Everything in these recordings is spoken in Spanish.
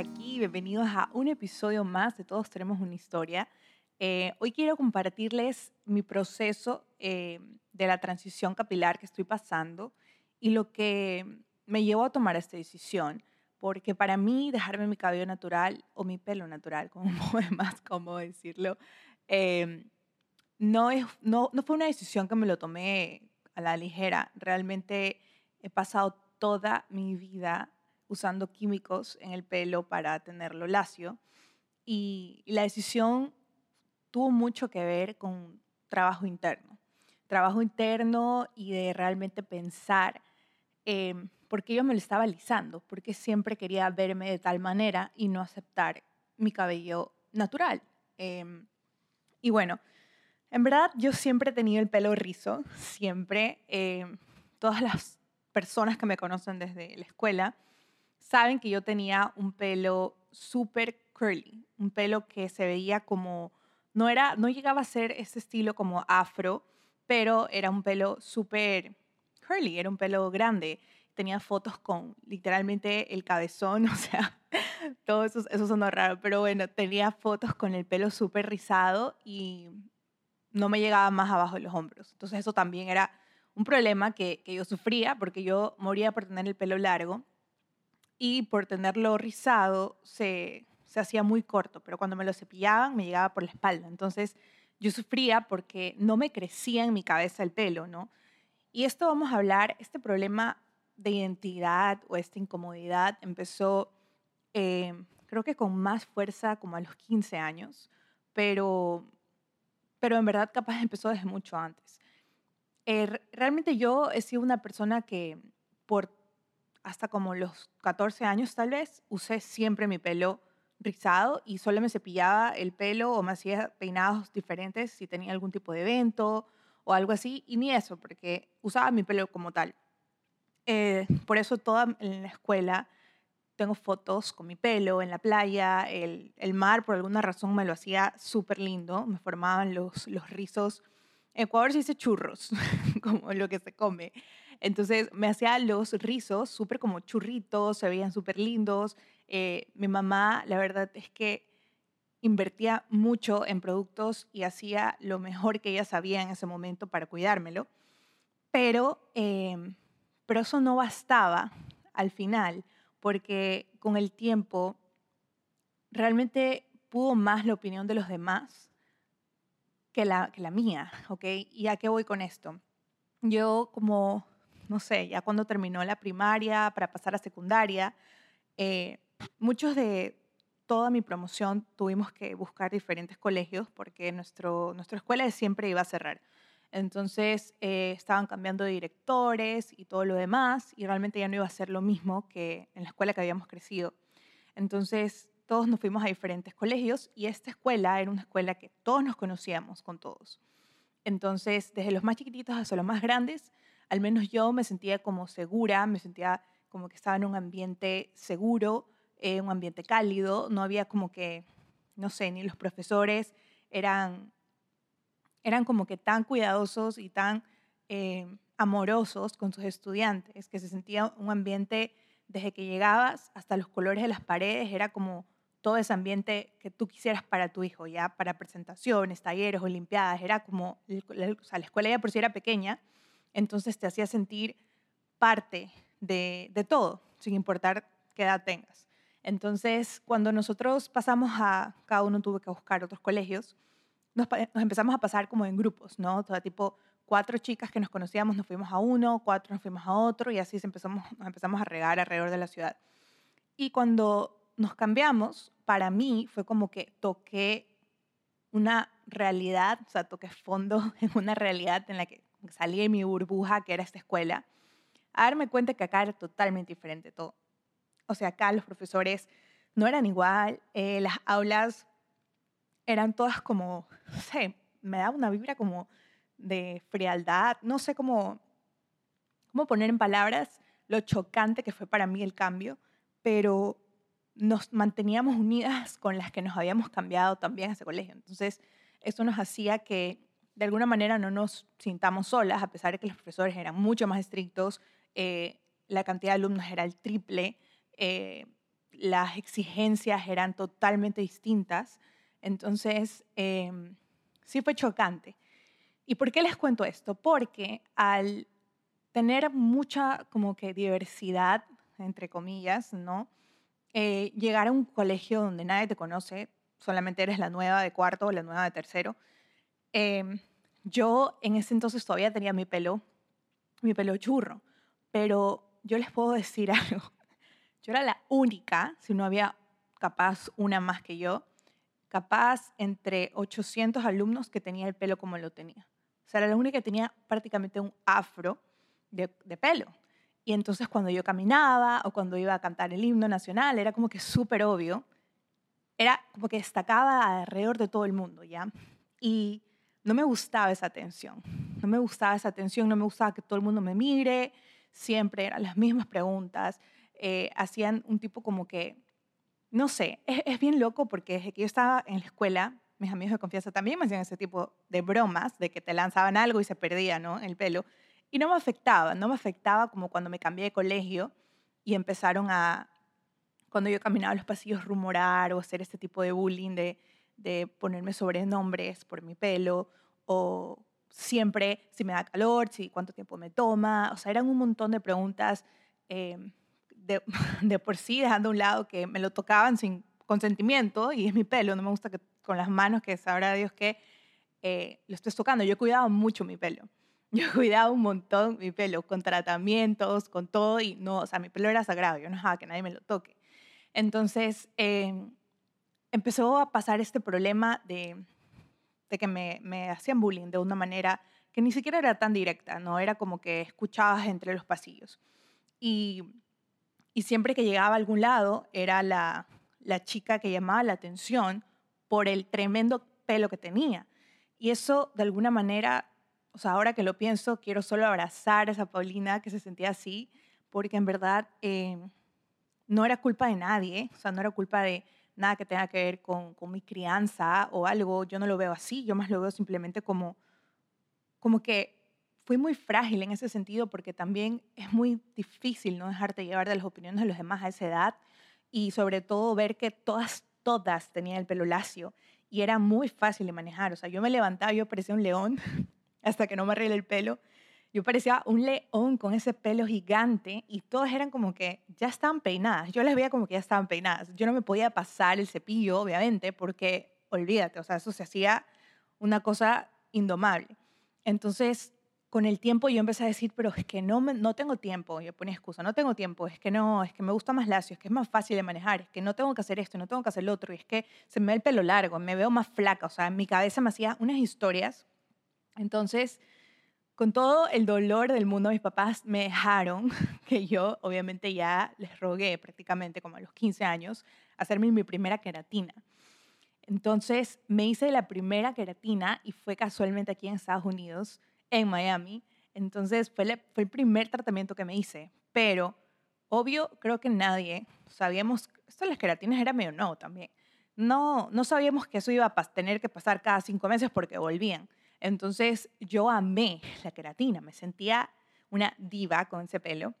aquí. Bienvenidos a un episodio más de Todos Tenemos una Historia. Eh, hoy quiero compartirles mi proceso eh, de la transición capilar que estoy pasando y lo que me llevó a tomar esta decisión. Porque para mí dejarme mi cabello natural o mi pelo natural, como es más cómodo decirlo, eh, no, es, no, no fue una decisión que me lo tomé a la ligera. Realmente he pasado toda mi vida usando químicos en el pelo para tenerlo lacio. Y, la decisión tuvo mucho que ver con trabajo interno. Trabajo interno y de realmente pensar eh, por qué yo me lo estaba alisando, porque siempre quería verme de tal manera y no aceptar mi cabello natural. Em, y bueno, en verdad yo siempre he tenido el pelo rizo, siempre. Em, todas las personas que me conocen desde la escuela saben que yo tenía un pelo súper curly, un pelo que se veía como, no, era, no llegaba a ser ese estilo como afro, pero era un pelo súper curly, era un pelo grande. Tenía fotos con literalmente el cabezón, o sea, todo eso, eso sonó raro, pero bueno, tenía fotos con el pelo súper rizado y no me llegaba más abajo de los hombros. Entonces eso también era un problema que, que yo sufría porque yo moría por tener el pelo largo y por tenerlo rizado se, se hacía muy corto, pero cuando me lo cepillaban me llegaba por la espalda. Entonces yo sufría porque no me crecía en mi cabeza el pelo, ¿no? Y esto vamos a hablar, este problema de identidad o esta incomodidad empezó eh, creo que con más fuerza como a los 15 años, pero, pero en verdad capaz empezó desde mucho antes. Eh, realmente yo he sido una persona que por hasta como los 14 años tal vez, usé siempre mi pelo rizado y solo me cepillaba el pelo o me hacía peinados diferentes si tenía algún tipo de evento o algo así, y ni eso, porque usaba mi pelo como tal. Eh, por eso toda en la escuela tengo fotos con mi pelo en la playa, el, mar por alguna razón me lo hacía súper lindo, me formaban los, los rizos. En Ecuador se dice churros, como lo que se come. Entonces me hacía los rizos súper como churritos, se veían súper lindos. Eh, mi mamá, la verdad es que invertía mucho en productos y hacía lo mejor que ella sabía en ese momento para cuidármelo. Pero, em, pero eso no bastaba al final, porque con el tiempo realmente pudo más la opinión de los demás que la, que la mía, ¿ok? ¿Y a qué voy con esto? Yo como no sé, ya cuando terminó la primaria para pasar a secundaria, eh, muchos de toda mi promoción tuvimos que buscar diferentes colegios porque nuestro, nuestra escuela siempre iba a cerrar. Entonces eh, estaban cambiando de directores y todo lo demás y realmente ya no iba a ser lo mismo que en la escuela que habíamos crecido. Entonces todos nos fuimos a diferentes colegios y esta escuela era una escuela que todos nos conocíamos con todos. Entonces, desde los más chiquititos hasta los más grandes, al menos yo me sentía como segura, me sentía como que estaba en un ambiente seguro, eh, un ambiente cálido, no había como que, no sé, ni los profesores eran, eran como que tan cuidadosos y tan eh, amorosos con sus estudiantes, que se sentía un ambiente desde que llegabas hasta los colores de las paredes, era como todo ese ambiente que tú quisieras para tu hijo, ya para presentaciones, talleres, olimpiadas, era como, o sea, la escuela ya por sí era pequeña, entonces te hacía sentir parte de, todo, sin importar qué edad tengas. Entonces, cuando nosotros pasamos a, cada uno tuvo que buscar otros colegios, nos, empezamos a pasar como en grupos, ¿no? Todo tipo, cuatro chicas que nos conocíamos nos fuimos a uno, cuatro nos fuimos a otro y así empezamos, nos empezamos a regar alrededor de la ciudad. Y cuando nos cambiamos, para mí fue como que toqué una realidad, o sea, toqué fondo en una realidad en la que salí de mi burbuja, que era esta escuela, a darme cuenta que acá era totalmente diferente todo. O sea, acá los profesores no eran igual, eh, las aulas eran todas como, no sé, me daba una vibra como de frialdad, no sé cómo, cómo poner en palabras lo chocante que fue para mí el cambio, pero nos manteníamos unidas con las que nos habíamos cambiado también a ese colegio. Entonces, eso nos hacía que de alguna manera no nos sintamos solas, a pesar de que los profesores eran mucho más estrictos, eh, la cantidad de alumnos era el triple, eh, las exigencias eran totalmente distintas. Entonces, em, sí fue chocante. ¿Y por qué les cuento esto? Porque al tener mucha como que diversidad, entre comillas, ¿no? Eh, llegar a un colegio donde nadie te conoce, solamente eres la nueva de cuarto o la nueva de tercero. Em, yo en ese entonces todavía tenía mi pelo, mi pelo churro, pero yo les puedo decir algo. Yo era la única, si no había capaz una más que yo, capaz entre 800 alumnos que tenía el pelo como lo tenía. O sea, era la única que tenía prácticamente un afro de, de pelo. Y entonces cuando yo caminaba o cuando iba a cantar el himno nacional, era como que súper obvio. Era como que destacaba alrededor de todo el mundo, ¿ya? Y no me gustaba esa atención. No me gustaba esa atención, no me gustaba que todo el mundo me mire. Siempre eran las mismas preguntas. Eh, hacían un tipo como que, no sé, es, bien loco porque desde que yo estaba en la escuela, mis amigos de confianza también me hacían ese tipo de bromas, de que te lanzaban algo y se perdía, ¿no? El pelo. Y no me afectaba, no me afectaba como cuando me cambié de colegio y empezaron a, cuando yo caminaba los pasillos, rumorar o hacer este tipo de bullying, de, de ponerme sobrenombres por mi pelo o siempre si me da calor, si cuánto tiempo me toma. O sea, eran un montón de preguntas eh, de, por sí, dejando a un lado que me lo tocaban sin consentimiento y es mi pelo. No me gusta que con las manos, que sabrá Dios que eh, lo estés tocando. Yo he cuidado mucho mi pelo. Yo he un montón mi pelo, con tratamientos, con todo, y no, o sea, mi pelo era sagrado, yo no dejaba que nadie me lo toque. Entonces, eh, empezó a pasar este problema de, de que me, me, hacían bullying de una manera que ni siquiera era tan directa, ¿no? Era como que escuchabas entre los pasillos. Y, y siempre que llegaba a algún lado, era la, la chica que llamaba la atención por el tremendo pelo que tenía. Y eso, de alguna manera, o sea, ahora que lo pienso, quiero solo abrazar a esa Paulina que se sentía así, porque en verdad eh, no era culpa de nadie, o sea, no era culpa de nada que tenga que ver con, con, mi crianza o algo, yo no lo veo así, yo más lo veo simplemente como, como que fui muy frágil en ese sentido porque también es muy difícil no dejarte llevar de las opiniones de los demás a esa edad y sobre todo ver que todas, todas tenían el pelo lacio y era muy fácil de manejar, o sea, yo me levantaba, yo parecía un león hasta que no me arreglé el pelo. Yo parecía un león con ese pelo gigante y todas eran como que ya estaban peinadas. Yo las veía como que ya estaban peinadas. Yo no me podía pasar el cepillo, obviamente, porque olvídate, o sea, eso se hacía una cosa indomable. Entonces, con el tiempo yo empecé a decir, pero es que no, no tengo tiempo. Yo ponía excusa, no tengo tiempo, es que no, es que me gusta más lacio, es que es más fácil de manejar, es que no tengo que hacer esto, no tengo que hacer lo otro, y es que se me ve el pelo largo, me veo más flaca. O sea, en mi cabeza me hacía unas historias entonces, con todo el dolor del mundo, mis papás me dejaron que yo, obviamente ya les rogué prácticamente como a los 15 años, hacerme mi primera queratina. Entonces me hice la primera queratina y fue casualmente aquí en Estados Unidos, en Miami. Entonces fue, el primer tratamiento que me hice, pero obvio creo que nadie sabíamos, esto de las queratinas era medio no también. No, no sabíamos que eso iba a tener que pasar cada cinco meses porque volvían. Entonces yo amé la queratina, me sentía una diva con ese pelo.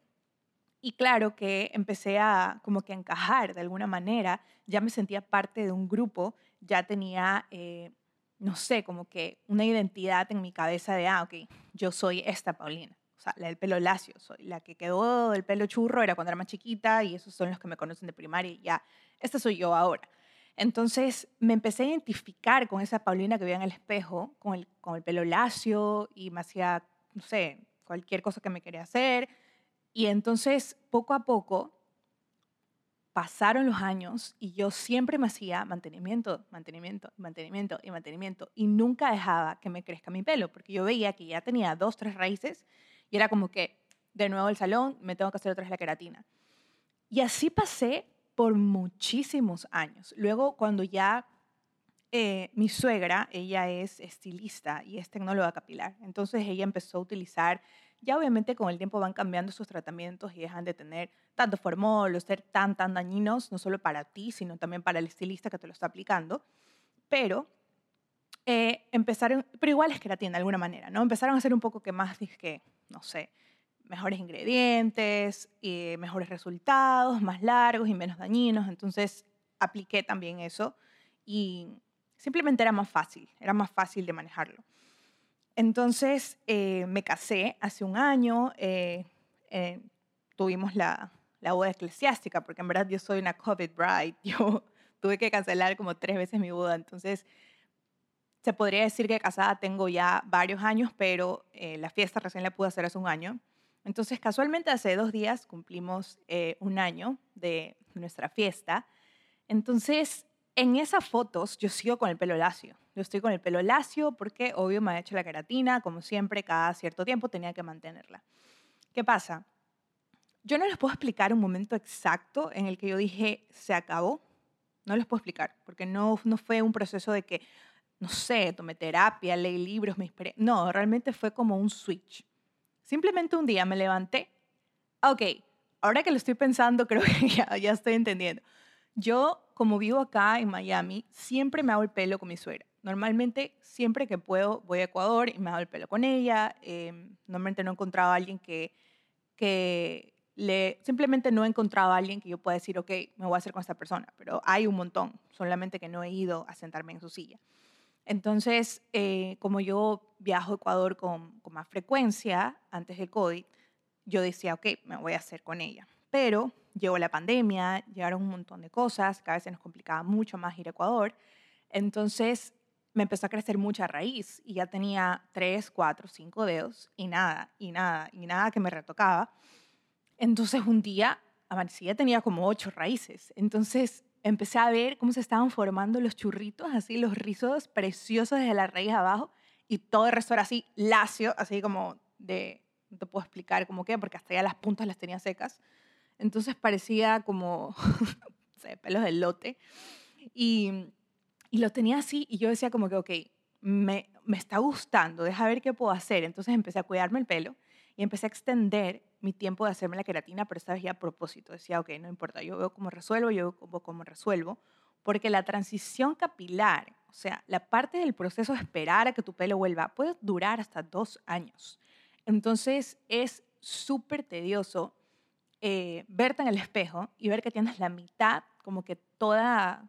Y claro que empecé a como que encajar de alguna manera, ya me sentía parte de un grupo, ya tenía, eh, no sé, como que una identidad en mi cabeza de, ah, ok, yo soy esta Paulina. O sea, la del pelo lacio, soy la que quedó del pelo churro, era cuando era más chiquita y esos son los que me conocen de primaria y ya, esta soy yo ahora. Entonces me empecé a identificar con esa Paulina que veía en el espejo, con el, con el pelo lacio y me hacía, no sé, cualquier cosa que me quería hacer. Y entonces, poco a poco, pasaron los años y yo siempre me hacía mantenimiento, mantenimiento, mantenimiento y mantenimiento. Y nunca dejaba que me crezca mi pelo, porque yo veía que ya tenía dos, tres raíces y era como que, de nuevo el salón, me tengo que hacer otra vez la queratina. Y así pasé por muchísimos años. Luego, cuando ya eh, mi suegra, ella es estilista y es tecnóloga capilar, entonces ella empezó a utilizar, ya obviamente con el tiempo van cambiando sus tratamientos y dejan de tener tanto formol o ser tan, tan dañinos, no solo para ti, sino también para el estilista que te lo está aplicando. Pero eh, empezaron, pero igual es que la tienda de alguna manera, ¿no? Empezaron a hacer un poco que más, que, no sé, mejores ingredientes, eh, mejores resultados, más largos y menos dañinos. Entonces apliqué también eso y simplemente era más fácil, era más fácil de manejarlo. Entonces eh, me casé hace un año, eh, tuvimos la, la boda eclesiástica, porque en verdad yo soy una COVID bride, yo tuve que cancelar como tres veces mi boda, entonces se podría decir que casada tengo ya varios años, pero eh, la fiesta recién la pude hacer hace un año. Entonces, casualmente hace dos días cumplimos eh, un año de nuestra fiesta. Entonces, en esas fotos yo sigo con el pelo lacio. Yo estoy con el pelo lacio porque, obvio, me ha hecho la queratina, como siempre, cada cierto tiempo tenía que mantenerla. ¿Qué pasa? Yo no les puedo explicar un momento exacto en el que yo dije, se acabó. No les puedo explicar, porque no, no fue un proceso de que, no sé, tomé terapia, leí libros, me inspiré. No, realmente fue como un switch. Simplemente un día me levanté. Ok, ahora que lo estoy pensando, creo que ya, ya estoy entendiendo. Yo, como vivo acá en Miami, siempre me hago el pelo con mi suegra. Normalmente, siempre que puedo, voy a Ecuador y me hago el pelo con ella. Em, normalmente no he encontrado a alguien que, que le, simplemente no he encontrado a alguien que yo pueda decir, ok, me voy a hacer con esta persona. Pero hay un montón, solamente que no he ido a sentarme en su silla. Entonces, eh, como yo viajo a Ecuador con, con, más frecuencia antes del COVID, yo decía, ok, me voy a hacer con ella. Pero llegó la pandemia, llegaron un montón de cosas, cada vez se nos complicaba mucho más ir a Ecuador. Entonces, me empezó a crecer mucha raíz y ya tenía tres, cuatro, cinco dedos y nada, y nada, y nada que me retocaba. Entonces, un día ya tenía como ocho raíces. Entonces, empecé a ver cómo se estaban formando los churritos, así los rizos preciosos desde la raíz abajo y todo el resto era así lacio, así como de, no te puedo explicar cómo qué, porque hasta ya las puntas las tenía secas. Entonces parecía como, pelos de lote. Y, y lo tenía así y yo decía como que, ok, me, me está gustando, deja ver qué puedo hacer. Entonces empecé a cuidarme el pelo y empecé a extender mi tiempo de hacerme la queratina, pero esta vez ya a propósito. Decía, ok, no importa, yo veo cómo resuelvo, yo veo cómo resuelvo, porque la transición capilar, o sea, la parte del proceso de esperar a que tu pelo vuelva, puede durar hasta dos años. Entonces es súper tedioso eh, verte en el espejo y ver que tienes la mitad como que toda,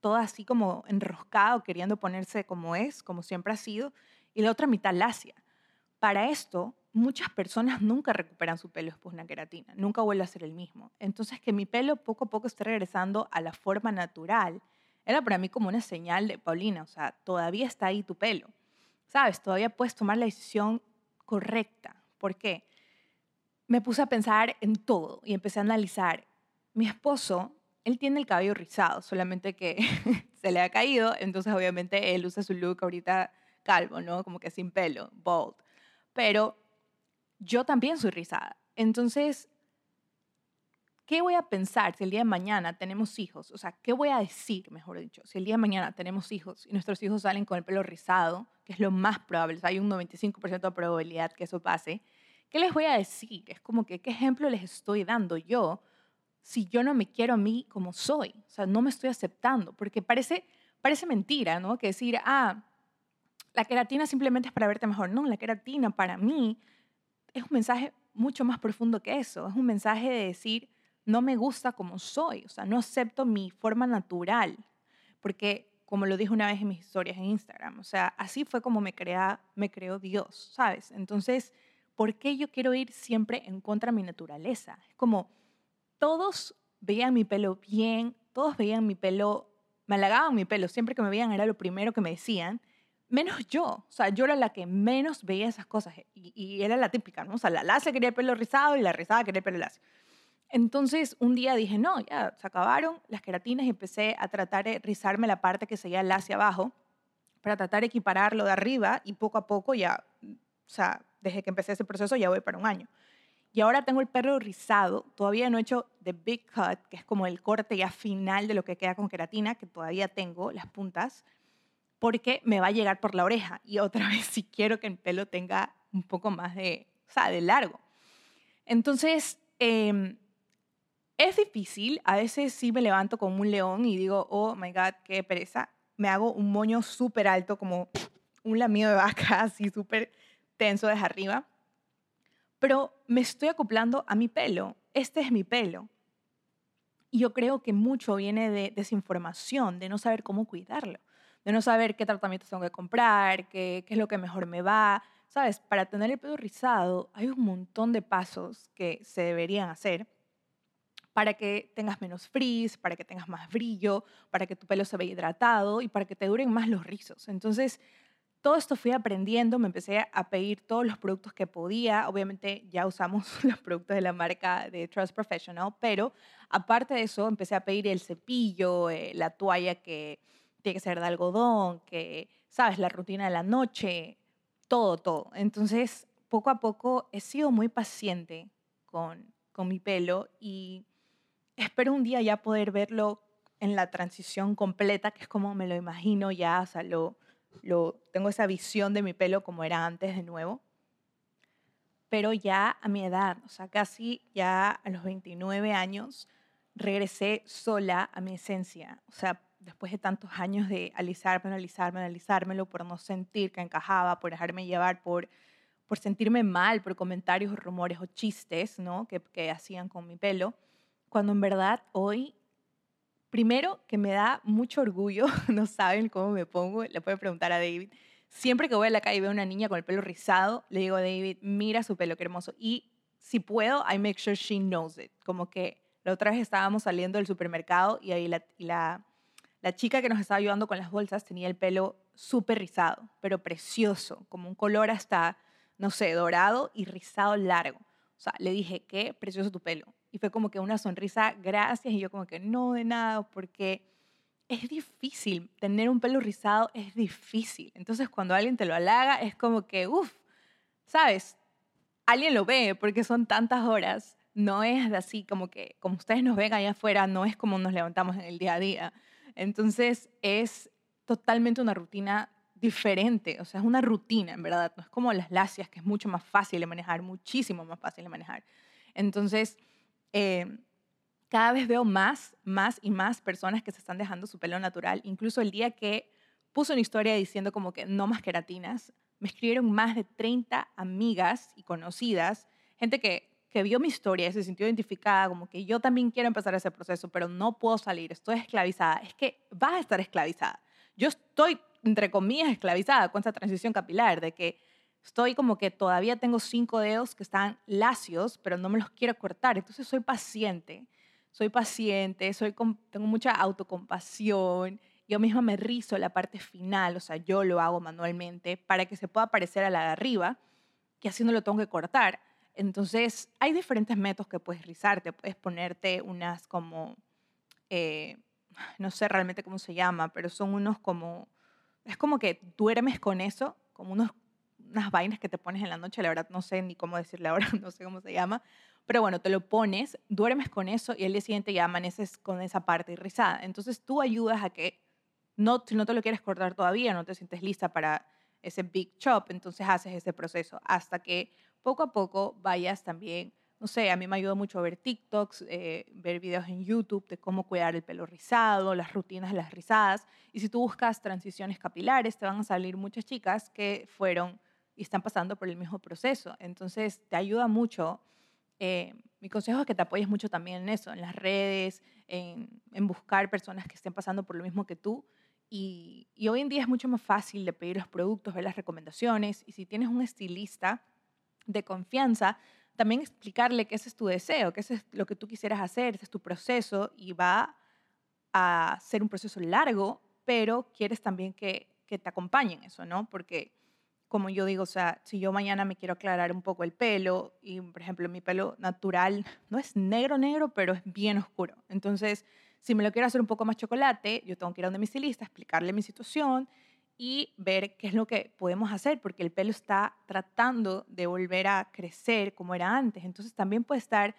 toda así como enroscado, queriendo ponerse como es, como siempre ha sido, y la otra mitad lacia. Para esto, muchas personas nunca recuperan su pelo después de una queratina, nunca vuelve a ser el mismo. Entonces, que mi pelo poco a poco esté regresando a la forma natural, era para mí como una señal de, Paulina, o sea, todavía está ahí tu pelo, ¿sabes? Todavía puedes tomar la decisión correcta. ¿Por qué? Me puse a pensar en todo y empecé a analizar. Mi esposo, él tiene el cabello rizado, solamente que se le ha caído, entonces obviamente él usa su look ahorita calvo, ¿no? Como que sin pelo, bald. Pero yo también soy rizada. Entonces, ¿qué voy a pensar si el día de mañana tenemos hijos? O sea, ¿qué voy a decir, mejor dicho, si el día de mañana tenemos hijos y nuestros hijos salen con el pelo rizado, que es lo más probable, hay un 95% de probabilidad que eso pase, ¿qué les voy a decir? Es como que, ¿qué ejemplo les estoy dando yo si yo no me quiero a mí como soy? O sea, no me estoy aceptando, porque parece, parece mentira, ¿no? Que decir, ah, la queratina simplemente es para verte mejor. No, la queratina para mí es un mensaje mucho más profundo que eso. Es un mensaje de decir, no me gusta como soy, o sea, no acepto mi forma natural, porque como lo dije una vez en mis historias en Instagram, o sea, así fue como me, crea, me creó Dios, ¿sabes? Entonces, ¿por qué yo quiero ir siempre en contra de mi naturaleza? Es como, todos veían mi pelo bien, todos veían mi pelo, me halagaban mi pelo, siempre que me veían era lo primero que me decían, menos yo. O sea, yo era la que menos veía esas cosas. Y, era la típica, ¿no? O sea, la lacia quería el pelo rizado y la rizada quería el pelo lacio. Entonces, un día dije, no, ya se acabaron las queratinas y empecé a tratar de rizarme la parte que seguía lacia abajo para tratar de equipararlo de arriba y poco a poco ya, o sea, desde que empecé ese proceso ya voy para un año. Y ahora tengo el pelo rizado, todavía no he hecho the big cut, que es como el corte ya final de lo que queda con queratina, que todavía tengo las puntas, porque me va a llegar por la oreja. Y otra vez, si quiero que el pelo tenga un poco más de, o sea, de largo. Entonces, em, es difícil. A veces sí me levanto como un león y digo, oh my God, qué pereza. Me hago un moño súper alto, como un lamido de vaca, así súper tenso desde arriba. pero me estoy acoplando a mi pelo. Este es mi pelo. Y yo creo que mucho viene de desinformación, de no saber cómo cuidarlo, de no saber qué tratamientos tengo que comprar, qué, qué es lo que mejor me va. Sabes, para tener el pelo rizado hay un montón de pasos que se deberían hacer para que tengas menos frizz, para que tengas más brillo, para que tu pelo se vea hidratado y para que te duren más los rizos. Entonces, todo esto fui aprendiendo, me empecé a pedir todos los productos que podía. Obviamente ya usamos los productos de la marca de Trust Professional, pero aparte de eso empecé a pedir el cepillo, eh, la toalla que tiene que ser de algodón, que, sabes, la rutina de la noche, todo, todo. Entonces, poco a poco he sido muy paciente con, con mi pelo y espero un día ya poder verlo en la transición completa, que es como me lo imagino ya, o sea, lo, lo, tengo esa visión de mi pelo como era antes de nuevo. Pero ya a mi edad, o sea, casi ya a los 29 años, regresé sola a mi esencia. O sea, después de tantos años de alisarme, analizarme, analizármelo, por no sentir que encajaba, por dejarme llevar, por, por sentirme mal, por comentarios, rumores o chistes ¿no? que, que hacían con mi pelo cuando en verdad hoy, primero que me da mucho orgullo, no saben cómo me pongo, le pueden preguntar a David. Siempre que voy a la calle y veo a una niña con el pelo rizado, le digo a David, mira su pelo, qué hermoso. Y si puedo, I make sure she knows it. Como que la otra vez estábamos saliendo del supermercado y ahí la, la, la chica que nos estaba ayudando con las bolsas tenía el pelo súper rizado, pero precioso, como un color hasta, no sé, dorado y rizado largo. O sea, le dije, qué precioso tu pelo y fue como que una sonrisa, gracias, y yo como que no de nada, porque es difícil, tener un pelo rizado es difícil. Entonces cuando alguien te lo halaga es como que, uff, ¿sabes? Alguien lo ve porque son tantas horas. No es así como que, como ustedes nos ven allá afuera, no es como nos levantamos en el día a día. Entonces es totalmente una rutina diferente, o sea, es una rutina, en verdad. No es como las lacias, que es mucho más fácil de manejar, muchísimo más fácil de manejar. Entonces, eh, cada vez veo más, más y más personas que se están dejando su pelo natural. Incluso el día que puse una historia diciendo como que no más queratinas, me escribieron más de 30 amigas y conocidas, gente que, que vio mi historia y se sintió identificada, como que yo también quiero empezar ese proceso, pero no puedo salir, estoy esclavizada. Es que vas a estar esclavizada. Yo estoy, entre comillas, esclavizada con esa transición capilar, de que Estoy como que todavía tengo cinco dedos que están lacios, pero no me los quiero cortar. Entonces soy paciente, soy paciente, soy, tengo mucha autocompasión. Yo misma me rizo la parte final, o sea, yo lo hago manualmente para que se pueda parecer a la de arriba, que así no lo tengo que cortar. Entonces, hay diferentes métodos que puedes rizarte. Puedes ponerte unas como, eh, no sé realmente cómo se llama, pero son unos como, es como que duermes con eso, como unos unas vainas que te pones en la noche, la verdad no sé ni cómo decirle ahora, no sé cómo se llama, pero bueno, te lo pones, duermes con eso y el día siguiente ya amaneces con esa parte rizada. Entonces tú ayudas a que, no, si no te lo quieres cortar todavía, no te sientes lista para ese big chop, entonces haces ese proceso hasta que poco a poco vayas también, no sé, a mí me ayuda mucho ver TikToks, eh, ver videos en YouTube de cómo cuidar el pelo rizado, las rutinas las rizadas. Y si tú buscas transiciones capilares, te van a salir muchas chicas que fueron y están pasando por el mismo proceso. Entonces, te ayuda mucho. Eh, mi consejo es que te apoyes mucho también en eso, en las redes, en, en buscar personas que estén pasando por lo mismo que tú. Y, hoy en día es mucho más fácil de pedir los productos, ver las recomendaciones. Y si tienes un estilista de confianza, también explicarle que ese es tu deseo, que ese es lo que tú quisieras hacer, ese es tu proceso y va a ser un proceso largo, pero quieres también que, que te acompañen eso, ¿no? Porque como yo digo, o sea, si yo mañana me quiero aclarar un poco el pelo y, por ejemplo, mi pelo natural no es negro, negro, pero es bien oscuro. Entonces, si me lo quiero hacer un poco más chocolate, yo tengo que ir a donde mi estilista, explicarle mi situación y ver qué es lo que podemos hacer, porque el pelo está tratando de volver a crecer como era antes. Entonces, también puede estar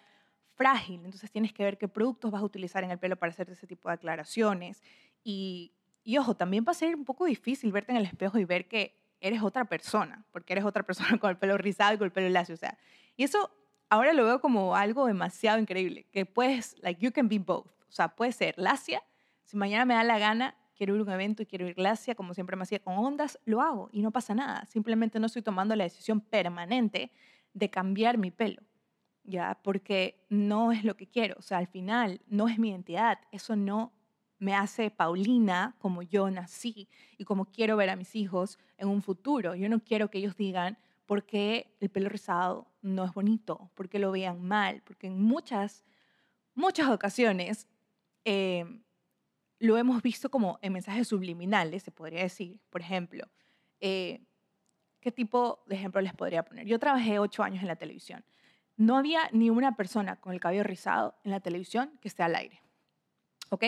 frágil. Entonces, tienes que ver qué productos vas a utilizar en el pelo para hacer ese tipo de aclaraciones. Y, y ojo, también va a ser un poco difícil verte en el espejo y ver que eres otra persona, porque eres otra persona con el pelo rizado y con el pelo lacio, o sea, y eso ahora lo veo como algo demasiado increíble, que puedes, like, you can be both, sea, puede ser lacia, si mañana me da la gana, quiero ir a un evento y quiero ir lacia, como siempre me hacía con ondas, lo hago y no pasa nada, simplemente no estoy tomando la decisión permanente de cambiar mi pelo, ¿ya? Porque no es lo que quiero, o sea, al final no es mi identidad, eso no me hace Paulina como yo nací y como quiero ver a mis hijos en un futuro. Yo no quiero que ellos digan por qué el pelo rizado no es bonito, por qué lo vean mal, porque en muchas, muchas ocasiones em, lo hemos visto como en mensajes subliminales, se podría decir. Por ejemplo, eh, ¿qué tipo de ejemplo les podría poner? Yo trabajé ocho años en la televisión. No había ni una persona con el cabello rizado en la televisión que esté al aire. ¿Ok?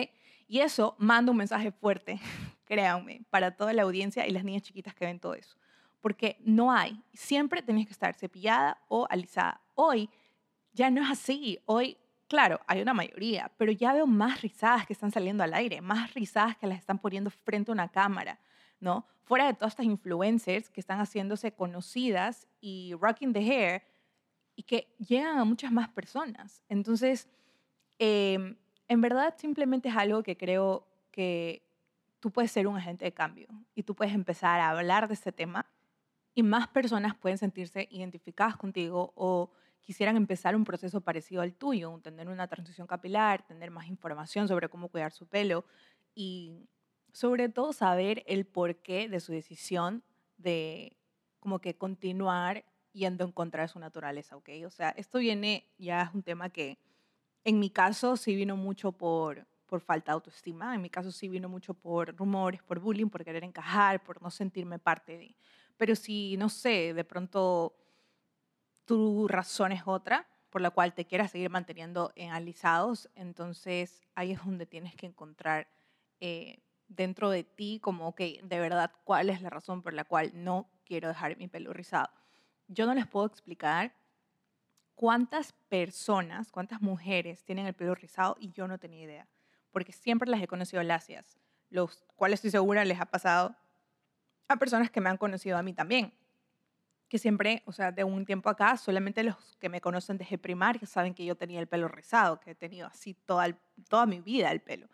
Y eso manda un mensaje fuerte, créanme, para toda la audiencia y las niñas chiquitas que ven todo eso. Porque no hay, siempre tenés que estar cepillada o alisada. Hoy ya no es así. Hoy, claro, hay una mayoría, pero ya veo más rizadas que están saliendo al aire, más rizadas que las están poniendo frente a una cámara, ¿no? Fuera de todas estas influencers que están haciéndose conocidas y rocking the hair y que llegan a muchas más personas. Entonces, eh, en verdad simplemente es algo que creo que tú puedes ser un agente de cambio y tú puedes empezar a hablar de este tema y más personas pueden sentirse identificadas contigo o quisieran empezar un proceso parecido al tuyo, tener una transición capilar, tener más información sobre cómo cuidar su pelo y sobre todo saber el porqué de su decisión de como que continuar yendo en contra de su naturaleza, ¿ok? O sea, esto viene, ya es un tema que en mi caso sí vino mucho por, por falta de autoestima, en mi caso sí vino mucho por rumores, por bullying, por querer encajar, por no sentirme parte de. Pero si, no sé, de pronto tu razón es otra por la cual te quieras seguir manteniendo en alisados, entonces ahí es donde tienes que encontrar eh, dentro de ti como, que de verdad, cuál es la razón por la cual no quiero dejar mi pelo rizado. Yo no les puedo explicar cuántas personas, cuántas mujeres tienen el pelo rizado y yo no tenía idea, porque siempre las he conocido lacias, los cuales estoy segura les ha pasado a personas que me han conocido a mí también, que siempre, o sea, de un tiempo acá, solamente los que me conocen desde primaria saben que yo tenía el pelo rizado, que he tenido así toda, toda mi vida el pelo.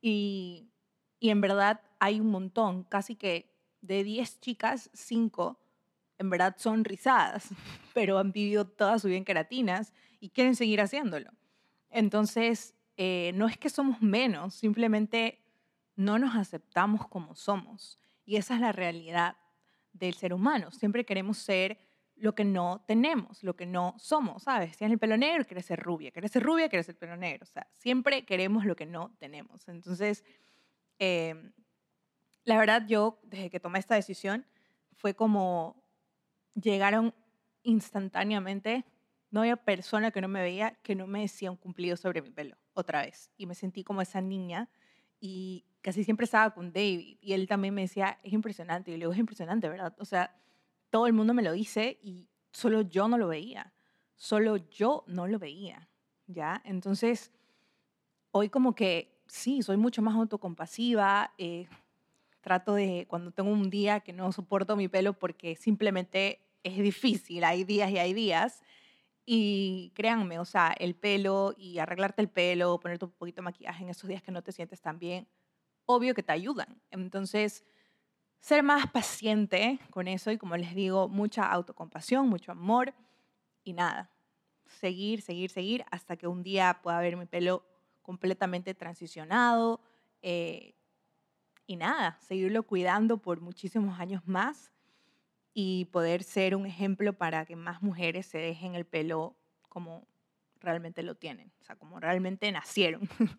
Y, y en verdad hay un montón, casi que de 10 chicas, 5 en verdad son rizadas, pero han vivido toda su vida en queratinas y quieren seguir haciéndolo. Entonces, eh, no es que somos menos, simplemente no nos aceptamos como somos. Y esa es la realidad del ser humano. Siempre queremos ser lo que no tenemos, lo que no somos, ¿sabes? Si tienes el pelo negro, quieres ser rubia, quieres ser rubia, quieres ser pelo negro. O sea, siempre queremos lo que no tenemos. Entonces, eh, la verdad, yo, desde que tomé esta decisión, fue como llegaron instantáneamente. No había persona que no me veía que no me decía un cumplido sobre mi pelo, otra vez. Y me sentí como esa niña y casi siempre estaba con David y él también me decía, es impresionante. Y yo le digo, es impresionante, ¿verdad? O sea, todo el mundo me lo dice y solo yo no lo veía. Solo yo no lo veía, ¿ya? Entonces, hoy como que sí, soy mucho más autocompasiva. Eh, trato de, cuando tengo un día que no soporto mi pelo porque simplemente es difícil, hay días y hay días. Y créanme, o sea, el pelo y arreglarte el pelo, ponerte un poquito de maquillaje en esos días que no te sientes tan bien, obvio que te ayudan. Entonces, ser más paciente con eso y como les digo, mucha autocompasión, mucho amor y nada, seguir, seguir, seguir hasta que un día pueda ver mi pelo completamente transicionado, eh, y nada, seguirlo cuidando por muchísimos años más y poder ser un ejemplo para que más mujeres se dejen el pelo como realmente lo tienen, o sea, como realmente nacieron.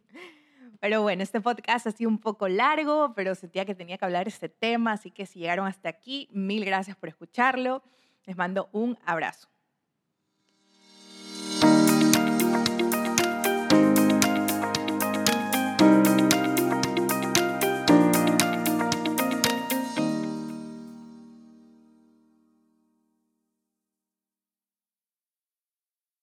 Pero bueno, este podcast ha sido un poco largo, pero sentía que tenía que hablar este tema, así que si llegaron hasta aquí, mil gracias por escucharlo. Les mando un abrazo.